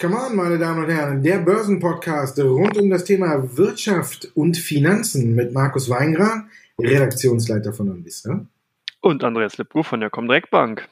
Come on, meine Damen und Herren, der Börsenpodcast rund um das Thema Wirtschaft und Finanzen mit Markus Weingran, Redaktionsleiter von Onvista. Und Andreas Lipko von der Comdirect Bank.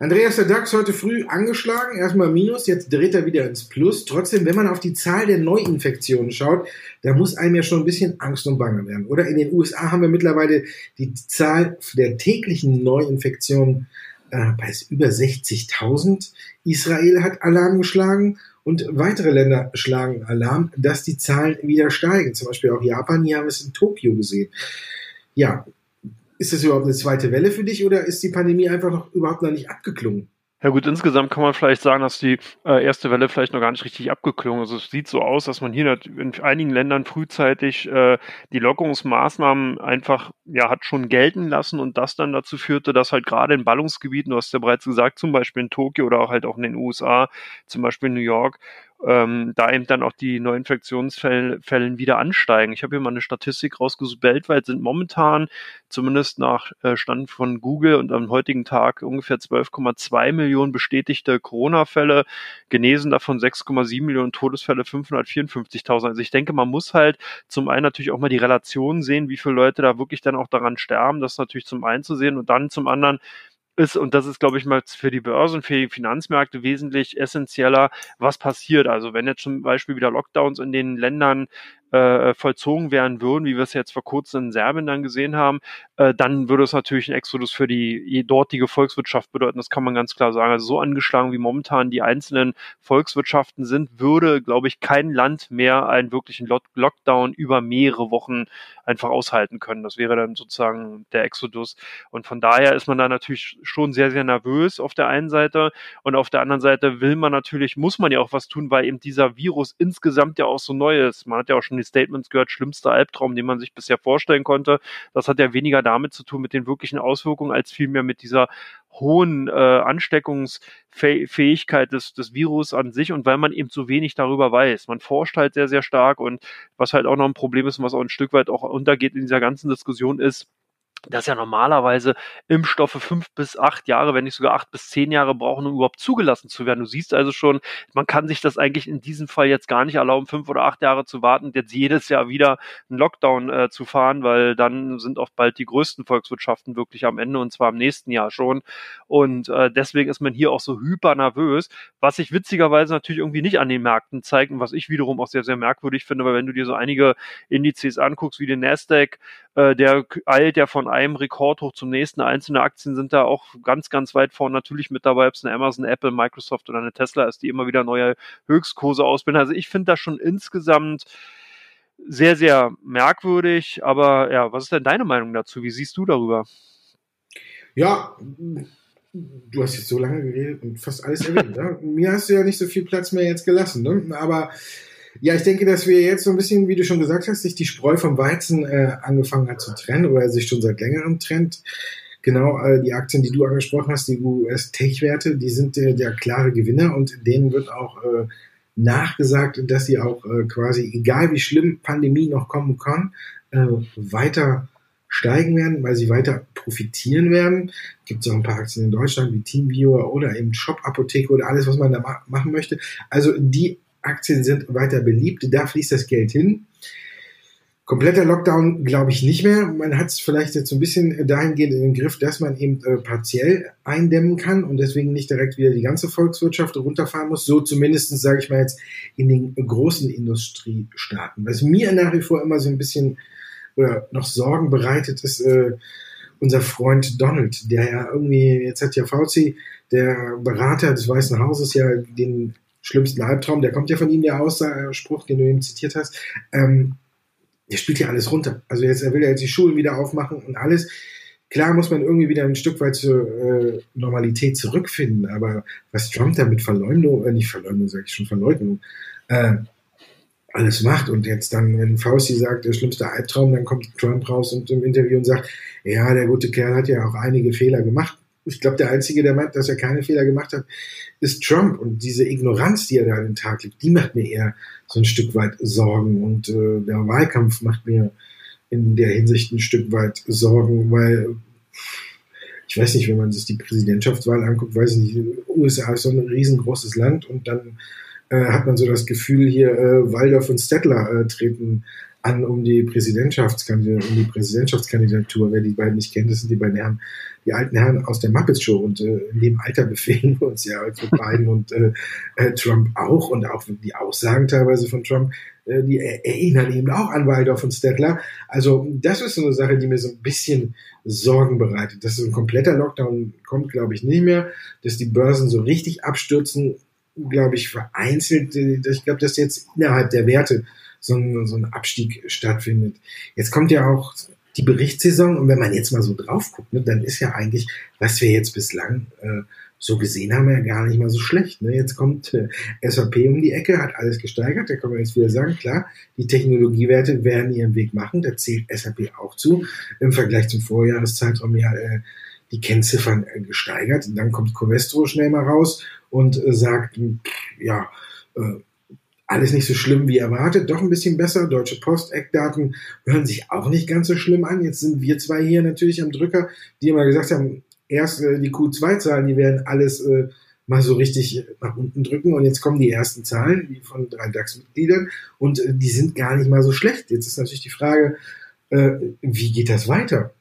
Andreas, der DAX heute früh angeschlagen, erstmal Minus, jetzt dreht er wieder ins Plus. Trotzdem, wenn man auf die Zahl der Neuinfektionen schaut, da muss einem ja schon ein bisschen Angst und Bange werden. Oder in den USA haben wir mittlerweile die Zahl der täglichen Neuinfektionen äh, bei über 60.000. Israel hat Alarm geschlagen und weitere Länder schlagen Alarm, dass die Zahlen wieder steigen. Zum Beispiel auch Japan, hier haben wir es in Tokio gesehen. Ja, ist das überhaupt eine zweite Welle für dich oder ist die Pandemie einfach noch überhaupt noch nicht abgeklungen? Ja gut, insgesamt kann man vielleicht sagen, dass die äh, erste Welle vielleicht noch gar nicht richtig abgeklungen ist. Es sieht so aus, dass man hier in einigen Ländern frühzeitig äh, die Lockerungsmaßnahmen einfach ja hat schon gelten lassen und das dann dazu führte, dass halt gerade in Ballungsgebieten, du hast ja bereits gesagt, zum Beispiel in Tokio oder auch halt auch in den USA, zum Beispiel in New York, ähm, da eben dann auch die Neuinfektionsfällen wieder ansteigen. Ich habe hier mal eine Statistik rausgesucht. Weltweit sind momentan, zumindest nach äh, Stand von Google und am heutigen Tag, ungefähr 12,2 Millionen bestätigte Corona-Fälle, genesen davon 6,7 Millionen Todesfälle, 554.000. Also ich denke, man muss halt zum einen natürlich auch mal die Relation sehen, wie viele Leute da wirklich dann auch daran sterben. Das natürlich zum einen zu sehen und dann zum anderen, ist, und das ist, glaube ich, mal für die Börsen, für die Finanzmärkte wesentlich essentieller, was passiert. Also wenn jetzt zum Beispiel wieder Lockdowns in den Ländern äh, vollzogen werden würden, wie wir es jetzt vor kurzem in Serbien dann gesehen haben, äh, dann würde es natürlich einen Exodus für die dortige Volkswirtschaft bedeuten. Das kann man ganz klar sagen. Also so angeschlagen wie momentan die einzelnen Volkswirtschaften sind, würde, glaube ich, kein Land mehr einen wirklichen Lockdown über mehrere Wochen einfach aushalten können. Das wäre dann sozusagen der Exodus. Und von daher ist man da natürlich schon sehr, sehr nervös auf der einen Seite. Und auf der anderen Seite will man natürlich, muss man ja auch was tun, weil eben dieser Virus insgesamt ja auch so neu ist. Man hat ja auch schon die Statements gehört, schlimmster Albtraum, den man sich bisher vorstellen konnte. Das hat ja weniger damit zu tun mit den wirklichen Auswirkungen, als vielmehr mit dieser hohen äh, Ansteckungsfähigkeit des, des Virus an sich und weil man eben so wenig darüber weiß. Man forscht halt sehr, sehr stark und was halt auch noch ein Problem ist und was auch ein Stück weit auch untergeht in dieser ganzen Diskussion ist, dass ja normalerweise Impfstoffe fünf bis acht Jahre, wenn nicht sogar acht bis zehn Jahre brauchen, um überhaupt zugelassen zu werden. Du siehst also schon, man kann sich das eigentlich in diesem Fall jetzt gar nicht erlauben, fünf oder acht Jahre zu warten, jetzt jedes Jahr wieder einen Lockdown äh, zu fahren, weil dann sind auch bald die größten Volkswirtschaften wirklich am Ende und zwar im nächsten Jahr schon. Und äh, deswegen ist man hier auch so hyper nervös, was sich witzigerweise natürlich irgendwie nicht an den Märkten zeigt und was ich wiederum auch sehr, sehr merkwürdig finde, weil wenn du dir so einige Indizes anguckst, wie den Nasdaq, äh, der eilt ja von einem Rekord hoch zum nächsten. Einzelne Aktien sind da auch ganz, ganz weit vorne natürlich mit dabei, ob es eine Amazon, Apple, Microsoft oder eine Tesla ist, die immer wieder neue Höchstkurse ausbilden. Also ich finde das schon insgesamt sehr, sehr merkwürdig. Aber ja, was ist denn deine Meinung dazu? Wie siehst du darüber? Ja, du hast jetzt so lange geredet und fast alles erwähnt. ne? Mir hast du ja nicht so viel Platz mehr jetzt gelassen. Ne? Aber ja, ich denke, dass wir jetzt so ein bisschen, wie du schon gesagt hast, sich die Spreu vom Weizen äh, angefangen hat zu trennen oder sich schon seit längerem trennt. Genau, äh, die Aktien, die du angesprochen hast, die US-Tech-Werte, die sind äh, der klare Gewinner und denen wird auch äh, nachgesagt, dass sie auch äh, quasi, egal wie schlimm Pandemie noch kommen kann, äh, weiter steigen werden, weil sie weiter profitieren werden. Gibt es auch ein paar Aktien in Deutschland wie Teamviewer oder eben Shop-Apotheke oder alles, was man da ma machen möchte. Also die Aktien sind weiter beliebt, da fließt das Geld hin. Kompletter Lockdown glaube ich nicht mehr. Man hat es vielleicht jetzt so ein bisschen dahingehend in den Griff, dass man eben äh, partiell eindämmen kann und deswegen nicht direkt wieder die ganze Volkswirtschaft runterfahren muss. So zumindest sage ich mal jetzt in den großen Industriestaaten. Was mir nach wie vor immer so ein bisschen oder noch Sorgen bereitet, ist äh, unser Freund Donald, der ja irgendwie, jetzt hat ja Fauci, der Berater des Weißen Hauses, ja den schlimmsten Albtraum, der kommt ja von ihm, der Ausspruch, den du eben zitiert hast, ähm, der spielt ja alles runter. Also jetzt, er will ja jetzt die Schulen wieder aufmachen und alles. Klar muss man irgendwie wieder ein Stück weit zur äh, Normalität zurückfinden, aber was Trump da mit Verleumdung, äh, nicht Verleumdung, sage ich schon, Verleugnung, äh, alles macht und jetzt dann, wenn Fauci sagt, der schlimmste Albtraum, dann kommt Trump raus und im Interview und sagt, ja, der gute Kerl hat ja auch einige Fehler gemacht. Ich glaube, der Einzige, der meint, dass er keine Fehler gemacht hat, ist Trump. Und diese Ignoranz, die er da an den Tag legt, die macht mir eher so ein Stück weit Sorgen. Und äh, der Wahlkampf macht mir in der Hinsicht ein Stück weit Sorgen, weil ich weiß nicht, wenn man sich die Präsidentschaftswahl anguckt, weiß ich nicht, USA ist so ein riesengroßes Land und dann äh, hat man so das Gefühl, hier äh, Waldorf und Stettler äh, treten an um die Präsidentschaftskandidatur, um die Präsidentschaftskandidatur. Wer die beiden nicht kennt, das sind die beiden Herren, die alten Herren aus der Muppets Show und äh, in dem Alter befinden wir uns ja als mit Biden und äh, äh, Trump auch und auch die Aussagen teilweise von Trump, äh, die erinnern eben auch an Waldorf und Stettler. Also das ist so eine Sache, die mir so ein bisschen Sorgen bereitet. Dass so ein kompletter Lockdown kommt, glaube ich, nicht mehr. Dass die Börsen so richtig abstürzen, glaube ich, vereinzelt. Äh, ich glaube, dass jetzt innerhalb der Werte so ein, so ein Abstieg stattfindet. Jetzt kommt ja auch die Berichtssaison und wenn man jetzt mal so drauf guckt, ne, dann ist ja eigentlich, was wir jetzt bislang äh, so gesehen haben, ja gar nicht mal so schlecht. Ne? Jetzt kommt äh, SAP um die Ecke, hat alles gesteigert. Da kann man jetzt wieder sagen, klar, die Technologiewerte werden ihren Weg machen. Da zählt SAP auch zu. Im Vergleich zum Vorjahreszeitraum ja äh, die Kennziffern äh, gesteigert. Und dann kommt Covestro schnell mal raus und äh, sagt, ja, äh, alles nicht so schlimm wie erwartet, doch ein bisschen besser. Deutsche Post-Eckdaten hören sich auch nicht ganz so schlimm an. Jetzt sind wir zwei hier natürlich am Drücker, die immer gesagt haben, erst äh, die Q2-Zahlen, die werden alles äh, mal so richtig nach unten drücken und jetzt kommen die ersten Zahlen, die von drei DAX-Mitgliedern und äh, die sind gar nicht mal so schlecht. Jetzt ist natürlich die Frage, äh, wie geht das weiter?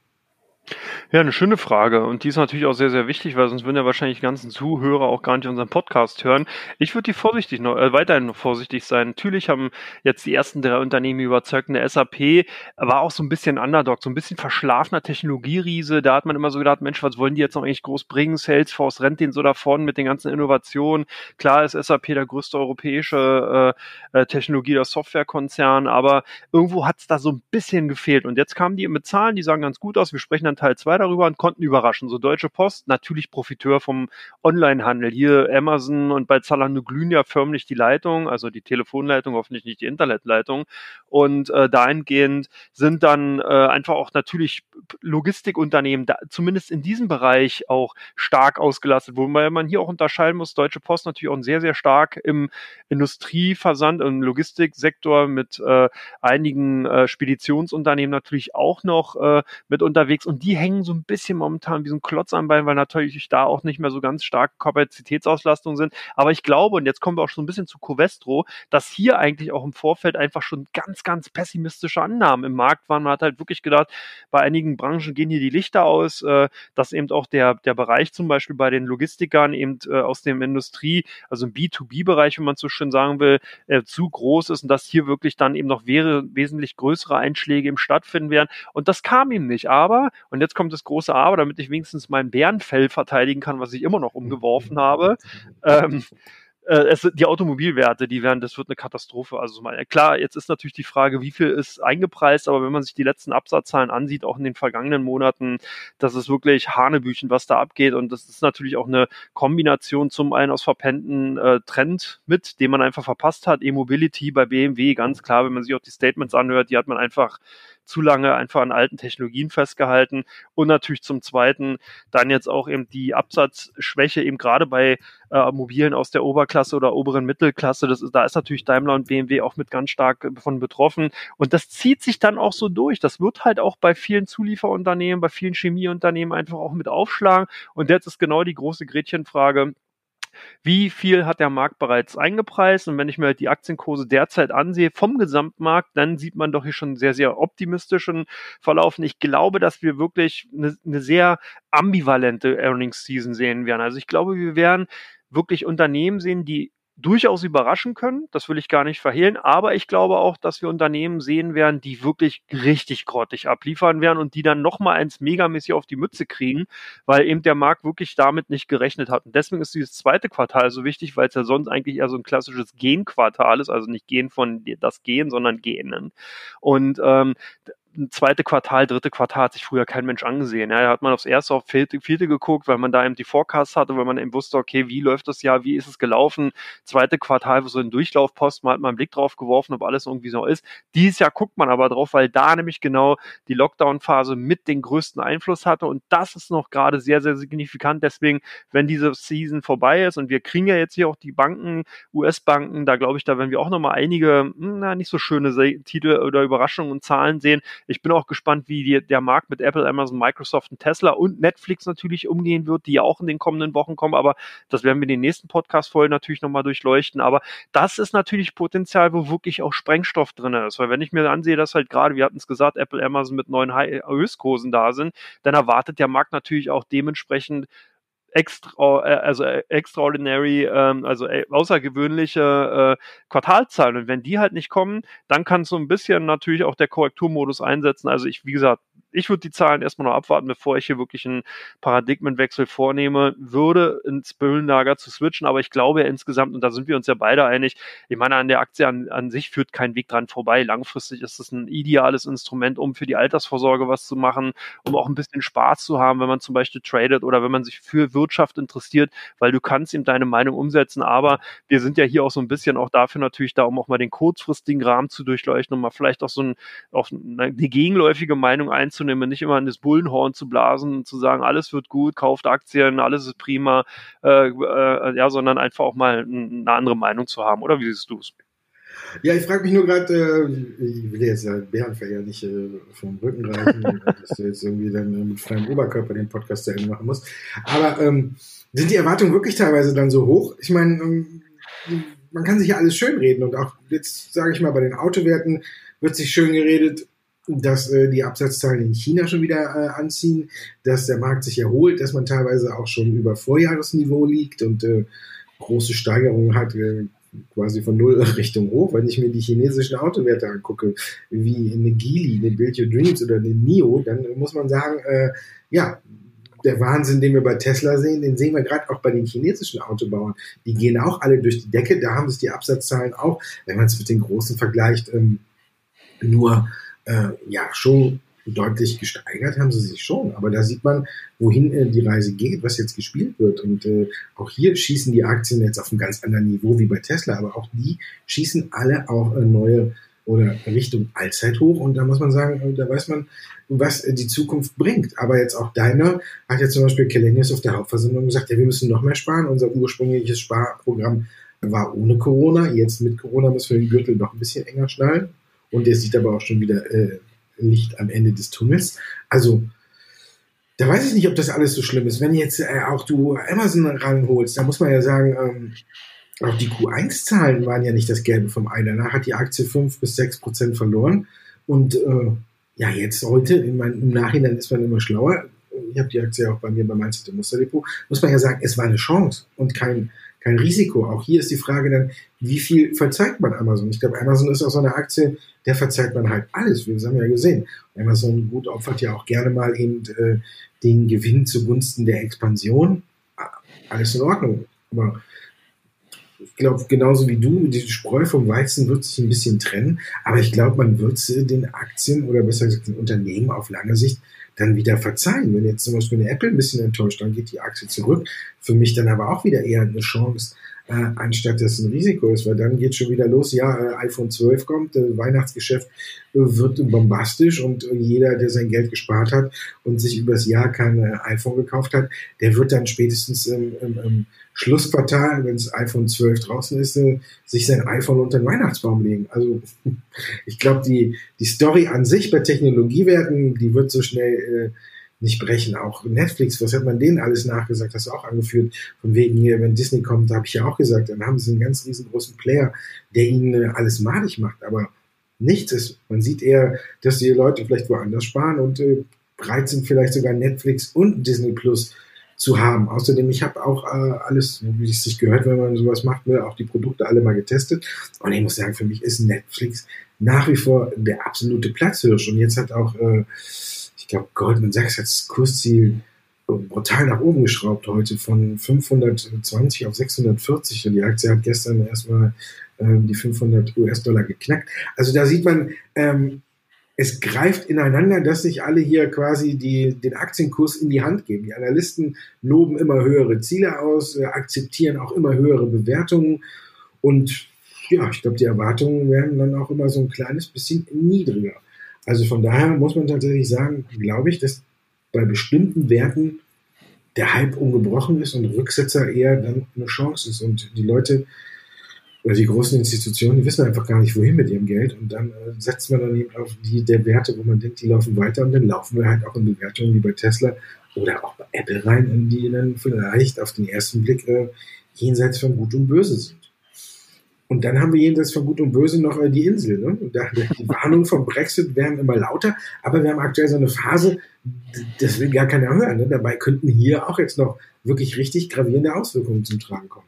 Ja, eine schöne Frage. Und die ist natürlich auch sehr, sehr wichtig, weil sonst würden ja wahrscheinlich die ganzen Zuhörer auch gar nicht unseren Podcast hören. Ich würde die vorsichtig noch, äh, weiterhin noch vorsichtig sein. Natürlich haben jetzt die ersten drei Unternehmen überzeugt. Eine SAP war auch so ein bisschen Underdog, so ein bisschen verschlafener Technologieriese. Da hat man immer so gedacht, Mensch, was wollen die jetzt noch eigentlich groß bringen? Salesforce rennt den so davon mit den ganzen Innovationen. Klar ist SAP der größte europäische äh, äh Technologie- oder Softwarekonzern, aber irgendwo hat es da so ein bisschen gefehlt. Und jetzt kamen die mit Zahlen, die sahen ganz gut aus. Wir sprechen dann Teil 2 darüber und konnten überraschen. So Deutsche Post, natürlich Profiteur vom Onlinehandel. Hier Amazon und bei Zalando glühen ja förmlich die Leitung, also die Telefonleitung, hoffentlich nicht die Internetleitung. Und äh, dahingehend sind dann äh, einfach auch natürlich Logistikunternehmen, da, zumindest in diesem Bereich auch stark ausgelastet, wobei man hier auch unterscheiden muss, Deutsche Post natürlich auch sehr, sehr stark im Industrieversand, im Logistiksektor mit äh, einigen äh, Speditionsunternehmen natürlich auch noch äh, mit unterwegs und die hängen so ein bisschen momentan wie so ein Klotz am Bein, weil natürlich da auch nicht mehr so ganz starke Kapazitätsauslastung sind. Aber ich glaube, und jetzt kommen wir auch schon ein bisschen zu Covestro, dass hier eigentlich auch im Vorfeld einfach schon ganz, ganz pessimistische Annahmen im Markt waren. Man hat halt wirklich gedacht, bei einigen Branchen gehen hier die Lichter aus, äh, dass eben auch der, der Bereich zum Beispiel bei den Logistikern eben äh, aus dem Industrie, also im B2B-Bereich, wenn man so schön sagen will, äh, zu groß ist und dass hier wirklich dann eben noch wäre, wesentlich größere Einschläge im stattfinden werden. Und das kam ihm nicht. Aber, und jetzt kommt das große Aber, damit ich wenigstens mein Bärenfell verteidigen kann, was ich immer noch umgeworfen habe. Ähm, äh, es, die Automobilwerte, die werden, das wird eine Katastrophe. Also mal, klar, jetzt ist natürlich die Frage, wie viel ist eingepreist, aber wenn man sich die letzten Absatzzahlen ansieht, auch in den vergangenen Monaten, das ist wirklich Hanebüchen, was da abgeht. Und das ist natürlich auch eine Kombination zum einen aus verpennten äh, Trend mit, den man einfach verpasst hat. E-Mobility bei BMW, ganz klar, wenn man sich auch die Statements anhört, die hat man einfach zu lange einfach an alten Technologien festgehalten und natürlich zum Zweiten dann jetzt auch eben die Absatzschwäche eben gerade bei äh, Mobilen aus der Oberklasse oder oberen Mittelklasse. Das ist, da ist natürlich Daimler und BMW auch mit ganz stark von betroffen und das zieht sich dann auch so durch. Das wird halt auch bei vielen Zulieferunternehmen, bei vielen Chemieunternehmen einfach auch mit aufschlagen und jetzt ist genau die große Gretchenfrage wie viel hat der Markt bereits eingepreist? Und wenn ich mir halt die Aktienkurse derzeit ansehe vom Gesamtmarkt, dann sieht man doch hier schon sehr, sehr optimistischen Verlauf. Und ich glaube, dass wir wirklich eine, eine sehr ambivalente Earnings Season sehen werden. Also ich glaube, wir werden wirklich Unternehmen sehen, die durchaus überraschen können. Das will ich gar nicht verhehlen. Aber ich glaube auch, dass wir Unternehmen sehen werden, die wirklich richtig grottig abliefern werden und die dann nochmal eins megamäßig auf die Mütze kriegen, weil eben der Markt wirklich damit nicht gerechnet hat. Und deswegen ist dieses zweite Quartal so wichtig, weil es ja sonst eigentlich eher so ein klassisches Genquartal ist, also nicht Gen von das Gehen, sondern Genen. Und ähm, zweite Quartal, dritte Quartal hat sich früher kein Mensch angesehen. Ja, da hat man aufs erste, auf vierte, vierte geguckt, weil man da eben die Forecasts hatte, weil man eben wusste, okay, wie läuft das Jahr, wie ist es gelaufen? Zweite Quartal, so ein Durchlaufpost, man hat mal einen Blick drauf geworfen, ob alles irgendwie so ist. Dieses Jahr guckt man aber drauf, weil da nämlich genau die Lockdown-Phase mit den größten Einfluss hatte und das ist noch gerade sehr, sehr signifikant. Deswegen, wenn diese Season vorbei ist und wir kriegen ja jetzt hier auch die Banken, US-Banken, da glaube ich, da werden wir auch nochmal einige, hm, na, nicht so schöne Titel oder Überraschungen und Zahlen sehen Ich bin auch gespannt, wie die, der Markt mit Apple, Amazon, Microsoft und Tesla und Netflix natürlich umgehen wird, die ja auch in den kommenden Wochen kommen. Aber das werden wir in den nächsten Podcast-Folgen natürlich nochmal durchleuchten. Aber das ist natürlich Potenzial, wo wirklich auch Sprengstoff drin ist. Weil wenn ich mir ansehe, dass halt gerade, wir hatten es gesagt, Apple, Amazon mit neuen Höchstkursen da sind, dann erwartet der Markt natürlich auch dementsprechend extra, äh, also äh, extraordinary, ähm, also äh, außergewöhnliche äh, Quartalzahlen. Und wenn die halt nicht kommen, dann kann so ein bisschen natürlich auch der Korrekturmodus einsetzen. Also ich, wie gesagt, ich würde die Zahlen erstmal noch abwarten, bevor ich hier wirklich einen Paradigmenwechsel vornehme, würde ins Bullenlager zu switchen, aber ich glaube ja insgesamt, und da sind wir uns ja beide einig, ich meine, an der Aktie an, an sich führt kein Weg dran vorbei. Langfristig ist es ein ideales Instrument, um für die Altersvorsorge was zu machen, um auch ein bisschen Spaß zu haben, wenn man zum Beispiel tradet oder wenn man sich für Wirtschaft interessiert, weil du kannst ihm deine Meinung umsetzen, aber wir sind ja hier auch so ein bisschen auch dafür natürlich da, um auch mal den kurzfristigen Rahmen zu durchleuchten, um mal vielleicht auch so ein, auch eine gegenläufige Meinung einzunehmen einzunehmen, nicht immer in das Bullenhorn zu blasen und zu sagen, alles wird gut, kauft Aktien, alles ist prima, äh, äh, ja, sondern einfach auch mal eine andere Meinung zu haben. Oder wie siehst du es? Ja, ich frage mich nur gerade, äh, ich will jetzt ja Bärenfell ja nicht äh, vom Rücken reichen, dass du jetzt irgendwie dann äh, mit freiem Oberkörper den Podcast zu Ende machen musst. Aber ähm, sind die Erwartungen wirklich teilweise dann so hoch? Ich meine, ähm, man kann sich ja alles schönreden und auch jetzt sage ich mal bei den Autowerten wird sich schön geredet, dass äh, die Absatzzahlen in China schon wieder äh, anziehen, dass der Markt sich erholt, dass man teilweise auch schon über Vorjahresniveau liegt und äh, große Steigerungen hat, äh, quasi von null Richtung hoch. Wenn ich mir die chinesischen Autowerte angucke, wie eine Geely, eine Build Your Dreams oder eine NIO, dann muss man sagen, äh, ja, der Wahnsinn, den wir bei Tesla sehen, den sehen wir gerade auch bei den chinesischen Autobauern. Die gehen auch alle durch die Decke. Da haben sich die Absatzzahlen auch, wenn man es mit den großen vergleicht, ähm, nur äh, ja schon deutlich gesteigert haben sie sich schon. Aber da sieht man, wohin äh, die Reise geht, was jetzt gespielt wird. Und äh, auch hier schießen die Aktien jetzt auf einem ganz anderen Niveau wie bei Tesla. Aber auch die schießen alle auf äh, neue oder Richtung Allzeit hoch. Und da muss man sagen, äh, da weiß man, was äh, die Zukunft bringt. Aber jetzt auch deiner hat ja zum Beispiel Kelenius auf der Hauptversammlung gesagt, ja, wir müssen noch mehr sparen. Unser ursprüngliches Sparprogramm war ohne Corona. Jetzt mit Corona müssen wir den Gürtel noch ein bisschen enger schnallen und er sieht aber auch schon wieder äh, Licht am Ende des Tunnels. Also, da weiß ich nicht, ob das alles so schlimm ist. Wenn jetzt äh, auch du Amazon ranholst, da muss man ja sagen, ähm, auch die Q1-Zahlen waren ja nicht das Gelbe vom Ei. Danach hat die Aktie 5 bis 6 Prozent verloren. Und äh, ja, jetzt heute, mein, im Nachhinein ist man immer schlauer. Ich habe die Aktie auch bei mir beim Mindset Musterdepot. Muss man ja sagen, es war eine Chance und kein, kein Risiko. Auch hier ist die Frage dann, wie viel verzeiht man Amazon? Ich glaube, Amazon ist auch so eine Aktie, der verzeiht man halt alles. Wir haben ja gesehen, Amazon gut opfert ja auch gerne mal eben äh, den Gewinn zugunsten der Expansion. Alles in Ordnung. Aber ich glaube, genauso wie du, die Spreu vom Weizen wird sich ein bisschen trennen. Aber ich glaube, man wird den Aktien oder besser gesagt den Unternehmen auf lange Sicht dann wieder verzeihen. Wenn jetzt zum Beispiel eine Apple ein bisschen enttäuscht, dann geht die Aktie zurück. Für mich dann aber auch wieder eher eine Chance, äh, anstatt dass es ein Risiko ist, weil dann geht schon wieder los, ja, äh, iPhone 12 kommt, äh, Weihnachtsgeschäft äh, wird bombastisch und äh, jeder, der sein Geld gespart hat und sich übers Jahr kein äh, iPhone gekauft hat, der wird dann spätestens im, im, im Schlussquartal, wenn das iPhone 12 draußen ist, sich sein iPhone unter den Weihnachtsbaum legen. Also ich glaube, die, die Story an sich bei Technologiewerten, die wird so schnell nicht brechen. Auch Netflix, was hat man denen alles nachgesagt? Hast du auch angeführt. Von wegen hier, wenn Disney kommt, da habe ich ja auch gesagt, dann haben sie einen ganz riesengroßen Player, der ihnen alles madig macht. Aber nichts ist. Man sieht eher, dass die Leute vielleicht woanders sparen und äh, bereit sind, vielleicht sogar Netflix und Disney Plus zu haben. Außerdem, ich habe auch äh, alles, wie es sich gehört, wenn man sowas macht, ne, auch die Produkte alle mal getestet. Und ich muss sagen, für mich ist Netflix nach wie vor der absolute Platzhirsch. Und jetzt hat auch äh, ich glaube, Goldman Sachs hat das Kursziel brutal nach oben geschraubt heute von 520 auf 640 und die Aktie hat gestern erstmal ähm, die 500 US-Dollar geknackt. Also da sieht man, ähm, es greift ineinander, dass sich alle hier quasi die, den Aktienkurs in die Hand geben. Die Analysten loben immer höhere Ziele aus, äh, akzeptieren auch immer höhere Bewertungen und ja, ich glaube, die Erwartungen werden dann auch immer so ein kleines bisschen niedriger. Also von daher muss man tatsächlich sagen, glaube ich, dass bei bestimmten Werten der Hype ungebrochen ist und Rücksetzer eher dann eine Chance ist. Und die Leute oder die großen Institutionen, die wissen einfach gar nicht, wohin mit ihrem Geld. Und dann äh, setzt man dann eben auf die der Werte, wo man denkt, die laufen weiter. Und dann laufen wir halt auch in Bewertungen wie bei Tesla oder auch bei Apple rein, die dann vielleicht auf den ersten Blick äh, jenseits von Gut und Böse sind. Und dann haben wir jenseits von Gut und Böse noch äh, die Insel. Ne? Da, die Warnungen vom Brexit werden immer lauter, aber wir haben aktuell so eine Phase, das will gar keiner hören. Ne? Dabei könnten hier auch jetzt noch wirklich richtig gravierende Auswirkungen zum Tragen kommen.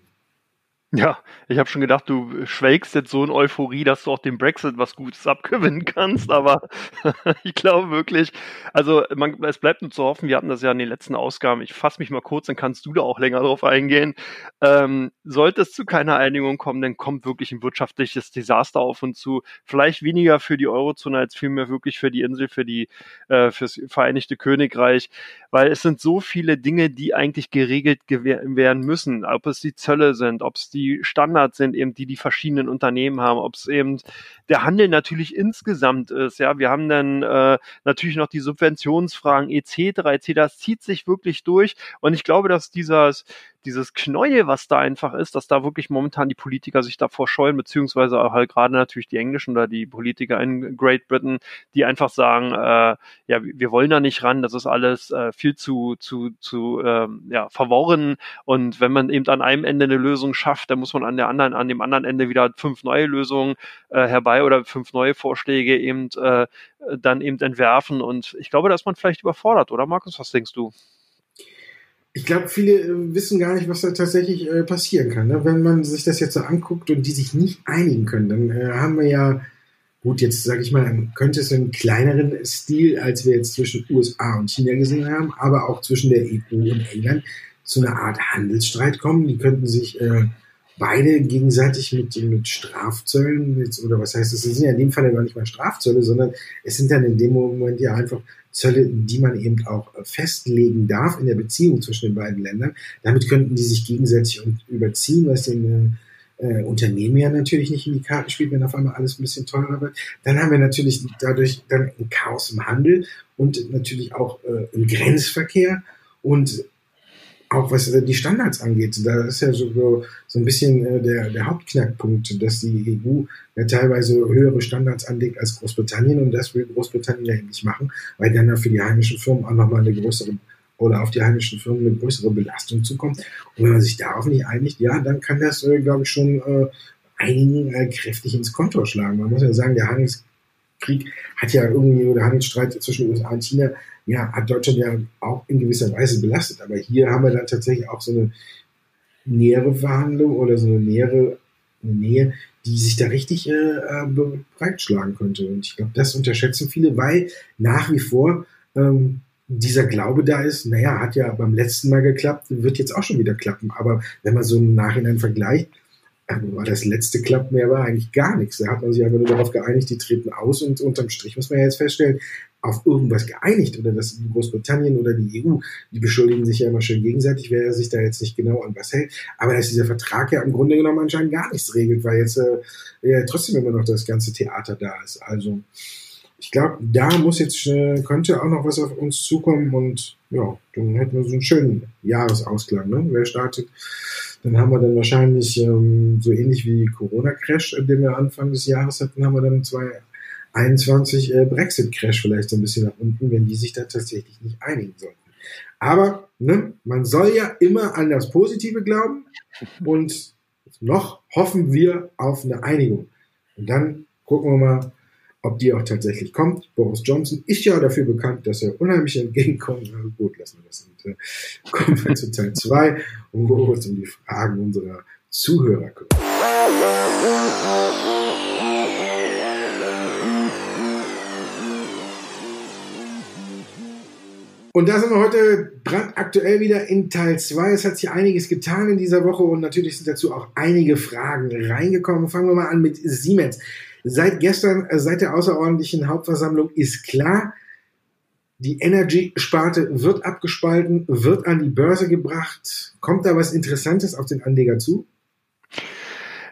Ja, ich habe schon gedacht, du schwelgst jetzt so in Euphorie, dass du auch dem Brexit was Gutes abgewinnen kannst, aber ich glaube wirklich, also man, es bleibt nur zu hoffen, wir hatten das ja in den letzten Ausgaben, ich fasse mich mal kurz, dann kannst du da auch länger drauf eingehen. Ähm, sollte es zu keiner Einigung kommen, dann kommt wirklich ein wirtschaftliches Desaster auf uns zu. Vielleicht weniger für die Eurozone als vielmehr wirklich für die Insel, für die äh, fürs Vereinigte Königreich, weil es sind so viele Dinge, die eigentlich geregelt werden müssen, ob es die Zölle sind, ob es die die Standards sind, eben die die verschiedenen Unternehmen haben, ob es eben der Handel natürlich insgesamt ist. Ja, wir haben dann äh, natürlich noch die Subventionsfragen etc. etc. Das zieht sich wirklich durch und ich glaube, dass dieses dieses Knäuel, was da einfach ist, dass da wirklich momentan die Politiker sich davor scheuen, beziehungsweise auch halt gerade natürlich die Englischen oder die Politiker in Great Britain, die einfach sagen, äh, ja, wir wollen da nicht ran, das ist alles äh, viel zu, zu, zu ähm, ja, verworren. Und wenn man eben an einem Ende eine Lösung schafft, dann muss man an der anderen, an dem anderen Ende wieder fünf neue Lösungen äh, herbei oder fünf neue Vorschläge eben äh, dann eben entwerfen. Und ich glaube, da ist man vielleicht überfordert, oder Markus, was denkst du? Ich glaube, viele äh, wissen gar nicht, was da tatsächlich äh, passieren kann. Ne? Wenn man sich das jetzt so anguckt und die sich nicht einigen können, dann äh, haben wir ja, gut, jetzt sage ich mal, könnte es einen kleineren Stil, als wir jetzt zwischen USA und China gesehen haben, aber auch zwischen der EU und England zu einer Art Handelsstreit kommen. Die könnten sich äh, beide gegenseitig mit, mit Strafzöllen, oder was heißt das, das sind ja in dem Fall ja gar nicht mal Strafzölle, sondern es sind dann in dem Moment ja einfach Zölle, die man eben auch festlegen darf in der Beziehung zwischen den beiden Ländern. Damit könnten die sich gegenseitig überziehen, was den äh, Unternehmen ja natürlich nicht in die Karten spielt, wenn auf einmal alles ein bisschen teurer wird. Dann haben wir natürlich dadurch dann ein Chaos im Handel und natürlich auch äh, im Grenzverkehr und auch was die Standards angeht, da ist ja so, so ein bisschen äh, der, der Hauptknackpunkt, dass die EU ja teilweise höhere Standards anlegt als Großbritannien und das will Großbritannien ja nicht machen, weil dann ja für die heimischen Firmen auch nochmal eine größere oder auf die heimischen Firmen eine größere Belastung zukommt. Und wenn man sich darauf nicht einigt, ja, dann kann das, äh, glaube ich, schon äh, einigen äh, kräftig ins Konto schlagen. Man muss ja sagen, der Handelskrieg hat ja irgendwie, oder Handelsstreit zwischen USA und China ja, hat Deutschland ja auch in gewisser Weise belastet. Aber hier haben wir dann tatsächlich auch so eine nähere Verhandlung oder so eine nähere eine Nähe, die sich da richtig äh breitschlagen könnte. Und ich glaube, das unterschätzen viele, weil nach wie vor ähm, dieser Glaube da ist, naja, hat ja beim letzten Mal geklappt, wird jetzt auch schon wieder klappen. Aber wenn man so im Nachhinein vergleicht, war das letzte Klapp mehr war eigentlich gar nichts. Da hat man sich einfach nur darauf geeinigt, die treten aus und unterm Strich muss man ja jetzt feststellen, auf irgendwas geeinigt oder dass Großbritannien oder die EU, die beschuldigen sich ja immer schön gegenseitig, wer sich da jetzt nicht genau an was hält. Aber dass dieser Vertrag ja im Grunde genommen anscheinend gar nichts regelt, weil jetzt äh, ja, trotzdem immer noch das ganze Theater da ist. Also ich glaube, da muss jetzt, äh, könnte auch noch was auf uns zukommen und ja, dann hätten wir so einen schönen Jahresausklang. Ne? Wer startet? Dann haben wir dann wahrscheinlich ähm, so ähnlich wie Corona-Crash, den wir Anfang des Jahres hatten, haben wir dann zwei 21 äh, Brexit-Crash vielleicht so ein bisschen nach unten, wenn die sich da tatsächlich nicht einigen sollten. Aber ne, man soll ja immer an das Positive glauben und noch hoffen wir auf eine Einigung. Und dann gucken wir mal, ob die auch tatsächlich kommt. Boris Johnson ist ja dafür bekannt, dass er unheimlich entgegenkommt. Also gut, lassen wir das. Und, äh, kommen wir zu Teil 2, wo uns um die Fragen unserer Zuhörer kümmern. Und da sind wir heute brandaktuell wieder in Teil 2. Es hat sich einiges getan in dieser Woche und natürlich sind dazu auch einige Fragen reingekommen. Fangen wir mal an mit Siemens. Seit gestern, äh, seit der außerordentlichen Hauptversammlung ist klar, die Energy-Sparte wird abgespalten, wird an die Börse gebracht. Kommt da was Interessantes auf den Anleger zu?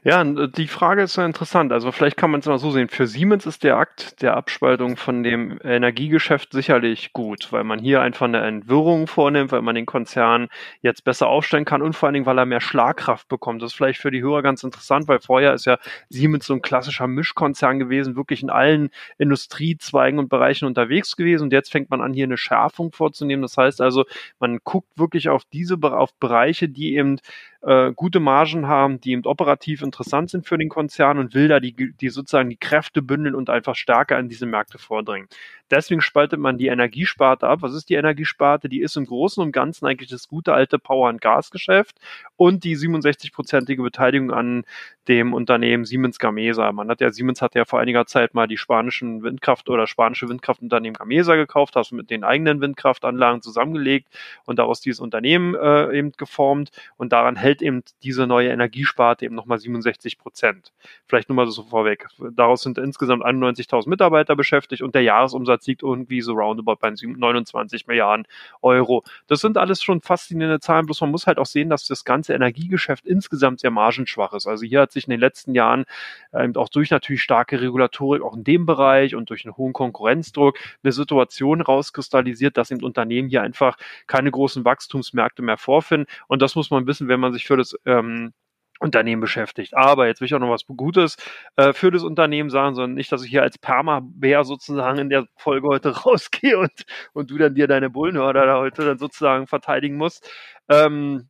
Ja, äh, die Frage ist ja interessant. Also vielleicht kann man es mal so sehen. Für Siemens ist der Akt der Abspaltung von dem Energiegeschäft sicherlich gut, weil man hier einfach eine Entwirrung vornimmt, weil man den Konzern jetzt besser aufstellen kann und vor allen Dingen, weil er mehr Schlagkraft bekommt. Das ist vielleicht für die Hörer ganz interessant, weil vorher ist ja Siemens so ein klassischer Mischkonzern gewesen, wirklich in allen Industriezweigen und Bereichen unterwegs gewesen. Und jetzt fängt man an, hier eine Schärfung vorzunehmen. Das heißt also, man guckt wirklich auf diese auf Bereiche, die eben äh, gute Margen haben, die eben operativ interessant sind für den Konzern und will da die, die sozusagen die Kräfte bündeln und einfach stärker in diese Märkte vordringen. Deswegen spaltet man die Energiesparte ab. Was ist die Energiesparte? Die ist im Großen und Ganzen eigentlich das gute alte Power- und Gasgeschäft und die 67-prozentige Beteiligung an dem Unternehmen Siemens Gamesa. Man hat ja, Siemens hat ja vor einiger Zeit mal die spanischen Windkraft oder spanische Windkraftunternehmen Gamesa gekauft, hast mit den eigenen Windkraftanlagen zusammengelegt und daraus dieses Unternehmen äh, eben geformt und daran hält eben diese neue Energiesparte eben nochmal 67 Prozent. Vielleicht nur mal so vorweg. Daraus sind insgesamt 91.000 Mitarbeiter beschäftigt und der Jahresumsatz liegt irgendwie so roundabout bei 29 Milliarden Euro. Das sind alles schon faszinierende Zahlen, bloß man muss halt auch sehen, dass das ganze Energiegeschäft insgesamt sehr margenschwach ist. Also hier hat sich in den letzten Jahren ähm, auch durch natürlich starke Regulatorik auch in dem Bereich und durch einen hohen Konkurrenzdruck eine Situation rauskristallisiert, dass eben Unternehmen hier einfach keine großen Wachstumsmärkte mehr vorfinden. Und das muss man wissen, wenn man sich für das ähm, Unternehmen beschäftigt. Aber jetzt will ich auch noch was Gutes äh, für das Unternehmen sagen, sondern nicht, dass ich hier als Perma-Bär sozusagen in der Folge heute rausgehe und, und du dann dir deine Bullenhörder da heute dann sozusagen verteidigen musst. Ähm,